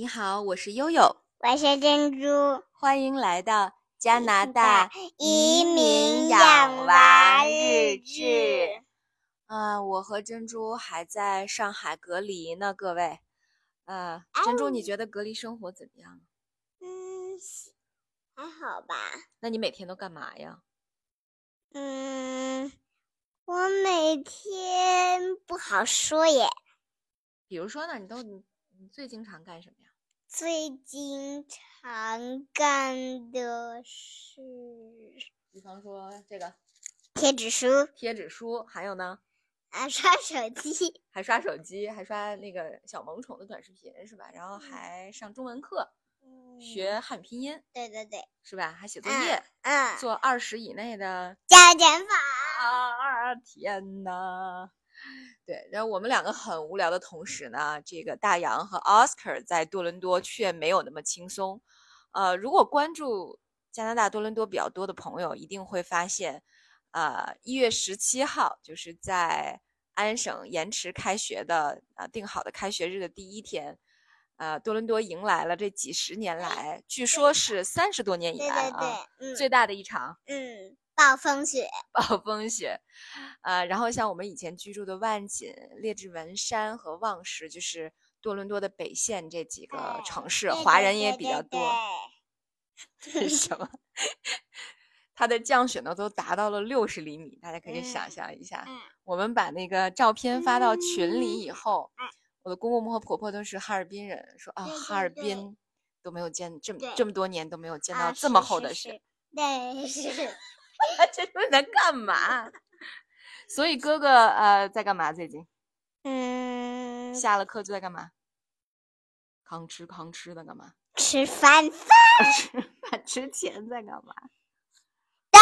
你好，我是悠悠，我是珍珠，欢迎来到加拿大移民养娃日志。啊，我和珍珠还在上海隔离呢，各位。呃，珍珠，你觉得隔离生活怎么样？嗯，还好吧。那你每天都干嘛呀？嗯，我每天不好说耶。比如说呢，你都你你最经常干什么呀？最经常干的事，比方说这个贴纸书，贴纸书，还有呢？啊，刷手机，还刷手机，还刷那个小萌宠的短视频是吧？然后还上中文课，学汉语拼音，对对对，是吧？还写作业，嗯，做二十以内的加减法啊！天呐！对，然后我们两个很无聊的同时呢，这个大洋和 Oscar 在多伦多却没有那么轻松。呃，如果关注加拿大多伦多比较多的朋友，一定会发现，呃，一月十七号就是在安省延迟开学的啊定好的开学日的第一天，呃，多伦多迎来了这几十年来，据说是三十多年以来啊最大的一场，嗯。暴风雪，暴风雪，呃，然后像我们以前居住的万锦、列治文山和旺什，就是多伦多的北线这几个城市，华人也比较多。这 是什么？它的降雪呢都达到了六十厘米，大家可以想象一下。我们把那个照片发到群里以后，我的公公和婆婆都是哈尔滨人，说啊，哈尔滨都没有见这么这么多年都没有见到这么厚的雪。对，是。这都在干嘛？所以哥哥呃在干嘛？最近，嗯，下了课就在干嘛？吭哧吭哧的干嘛？吃饭饭。吃饭之前在干嘛？带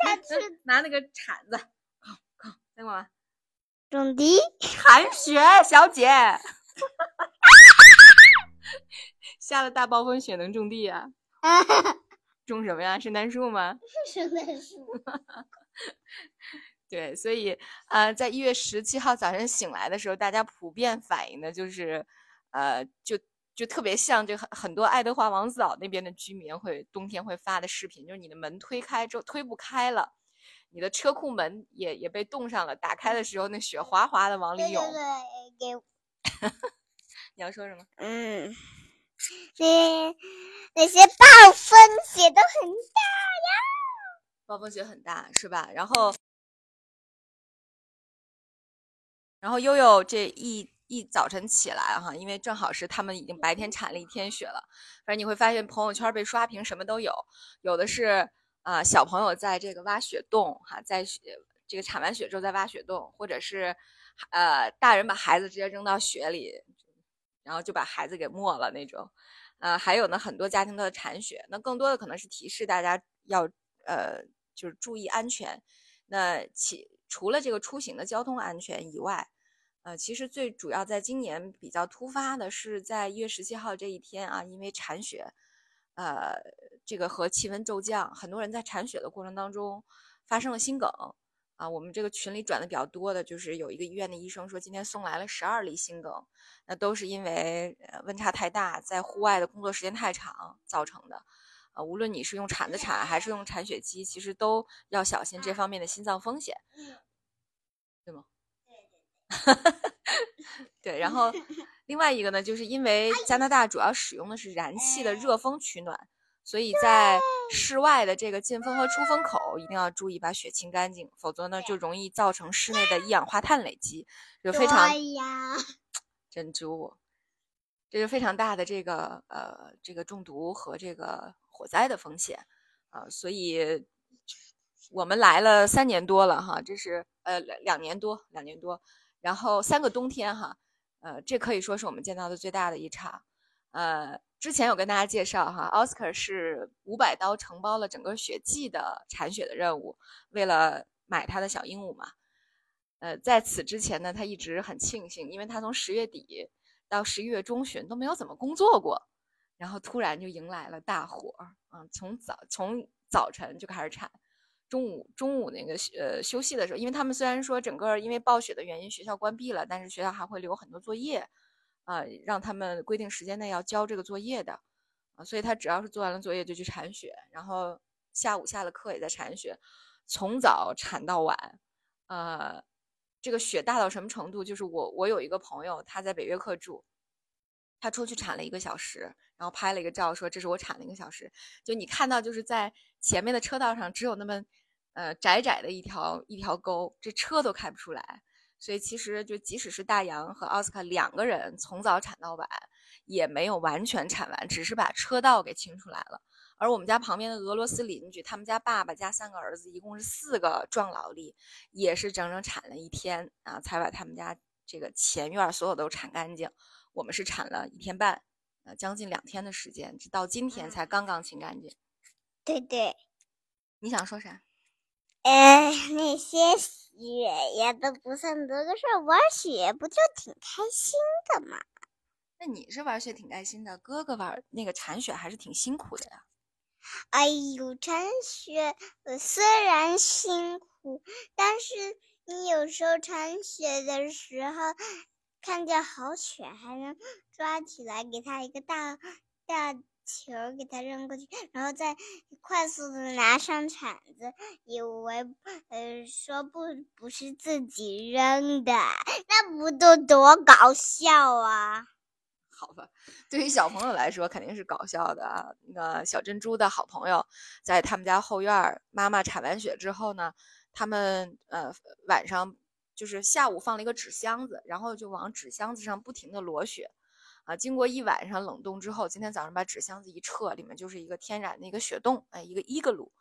他吃，拿那个铲子，吭吭在干嘛？种地。铲雪，小姐。下了大暴风雪能种地啊？种什么呀？圣诞树吗？圣诞树。对，所以呃，在一月十七号早晨醒来的时候，大家普遍反映的就是，呃，就就特别像这很很多爱德华王子岛那边的居民会冬天会发的视频，就是你的门推开之后推不开了，你的车库门也也被冻上了，打开的时候那雪哗哗的往里涌。对对对，给。你要说什么？嗯。那那些暴风雪都很大呀，暴风雪很大是吧？然后，然后悠悠这一一早晨起来哈，因为正好是他们已经白天铲了一天雪了，反正你会发现朋友圈被刷屏什么都有，有的是啊小朋友在这个挖雪洞哈，在雪这个铲完雪之后在挖雪洞，或者是呃大人把孩子直接扔到雪里。然后就把孩子给没了那种，呃，还有呢，很多家庭的铲雪，那更多的可能是提示大家要呃，就是注意安全。那其除了这个出行的交通安全以外，呃，其实最主要在今年比较突发的是在一月十七号这一天啊，因为铲雪，呃，这个和气温骤降，很多人在铲雪的过程当中发生了心梗。啊，我们这个群里转的比较多的，就是有一个医院的医生说，今天送来了十二例心梗，那都是因为温差太大，在户外的工作时间太长造成的。啊，无论你是用铲子铲还是用铲雪机，其实都要小心这方面的心脏风险，对吗？对对对。对，然后另外一个呢，就是因为 加拿大主要使用的是燃气的热风取暖。所以在室外的这个进风和出风口一定要注意把雪清干净，否则呢就容易造成室内的一氧化碳累积，就非常 珍珠，这就非常大的这个呃这个中毒和这个火灾的风险啊。所以我们来了三年多了哈，这是呃两两年多两年多，然后三个冬天哈，呃这可以说是我们见到的最大的一场，呃。之前有跟大家介绍哈，奥斯卡是五百刀承包了整个雪季的铲雪的任务，为了买他的小鹦鹉嘛。呃，在此之前呢，他一直很庆幸，因为他从十月底到十一月中旬都没有怎么工作过，然后突然就迎来了大火啊！从早从早晨就开始铲，中午中午那个呃休息的时候，因为他们虽然说整个因为暴雪的原因学校关闭了，但是学校还会留很多作业。啊，让他们规定时间内要交这个作业的，所以他只要是做完了作业就去铲雪，然后下午下了课也在铲雪，从早铲到晚，呃，这个雪大到什么程度？就是我我有一个朋友他在北约克住，他出去铲了一个小时，然后拍了一个照说这是我铲了一个小时，就你看到就是在前面的车道上只有那么呃窄窄的一条一条沟，这车都开不出来。所以其实就即使是大洋和奥斯卡两个人从早铲到晚，也没有完全铲完，只是把车道给清出来了。而我们家旁边的俄罗斯邻居，他们家爸爸加三个儿子，一共是四个壮劳力，也是整整铲了一天啊，才把他们家这个前院所有都铲干净。我们是铲了一天半，呃，将近两天的时间，直到今天才刚刚清干净。对对，你想说啥？呃，那些雪呀都不算多个事儿，玩雪不就挺开心的嘛？那你是玩雪挺开心的，哥哥玩那个铲雪还是挺辛苦的呀。哎呦，铲雪虽然辛苦，但是你有时候铲雪的时候，看见好雪还能抓起来，给它一个大大。球给他扔过去，然后再快速的拿上铲子，以为呃说不不是自己扔的，那不都多搞笑啊！好吧，对于小朋友来说肯定是搞笑的啊。那小珍珠的好朋友在他们家后院，妈妈铲完雪之后呢，他们呃晚上就是下午放了一个纸箱子，然后就往纸箱子上不停的裸雪。啊，经过一晚上冷冻之后，今天早上把纸箱子一撤，里面就是一个天然的一个雪洞，哎，一个伊格鲁，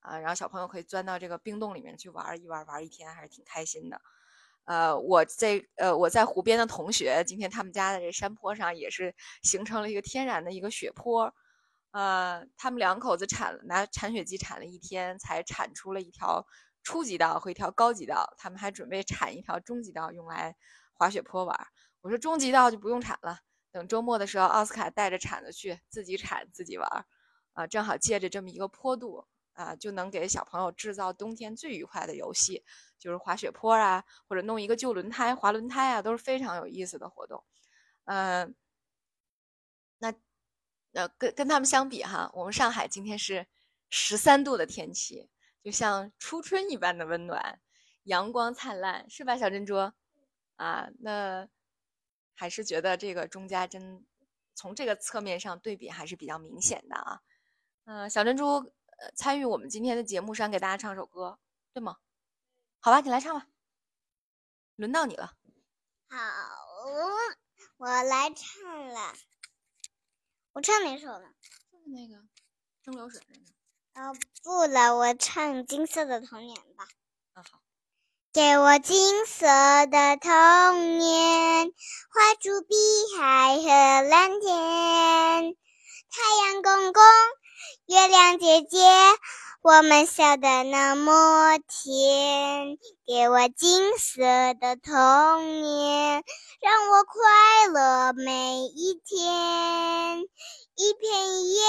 啊，然后小朋友可以钻到这个冰洞里面去玩一玩，玩一天还是挺开心的。呃，我在呃我在湖边的同学，今天他们家的这山坡上也是形成了一个天然的一个雪坡，呃，他们两口子铲拿铲雪机铲了一天，才铲出了一条初级道和一条高级道，他们还准备铲一条中级道用来滑雪坡玩。我说中级道就不用铲了。等周末的时候，奥斯卡带着铲子去自己铲自己玩儿，啊，正好借着这么一个坡度啊，就能给小朋友制造冬天最愉快的游戏，就是滑雪坡啊，或者弄一个旧轮胎滑轮胎啊，都是非常有意思的活动。嗯，那那跟跟他们相比哈，我们上海今天是十三度的天气，就像初春一般的温暖，阳光灿烂，是吧，小珍珠？啊，那。还是觉得这个钟家真从这个侧面上对比还是比较明显的啊。嗯，小珍珠呃参与我们今天的节目，想给大家唱首歌，对吗？好吧，你来唱吧，轮到你了。好，我来唱了。我唱哪首呢？就是那个蒸馏水那个。哦，不了，我唱《金色的童年》吧。啊，好。给我金色的童年，画出碧海和蓝天。太阳公公，月亮姐姐，我们笑得那么甜。给我金色的童年，让我快乐每一天。一片一叶，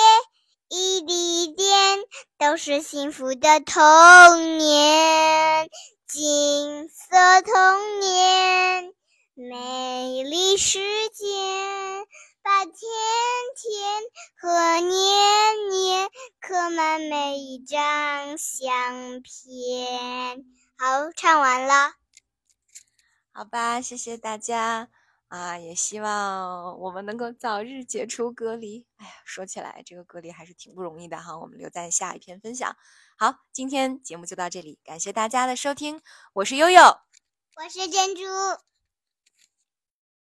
一滴一点，都是幸福的童年。童年，美丽世界，把天天和年年刻满每一张相片。好，唱完了。好吧，谢谢大家啊！也希望我们能够早日解除隔离。哎呀，说起来这个隔离还是挺不容易的哈。我们留在下一篇分享。好，今天节目就到这里，感谢大家的收听，我是悠悠，我是珍珠。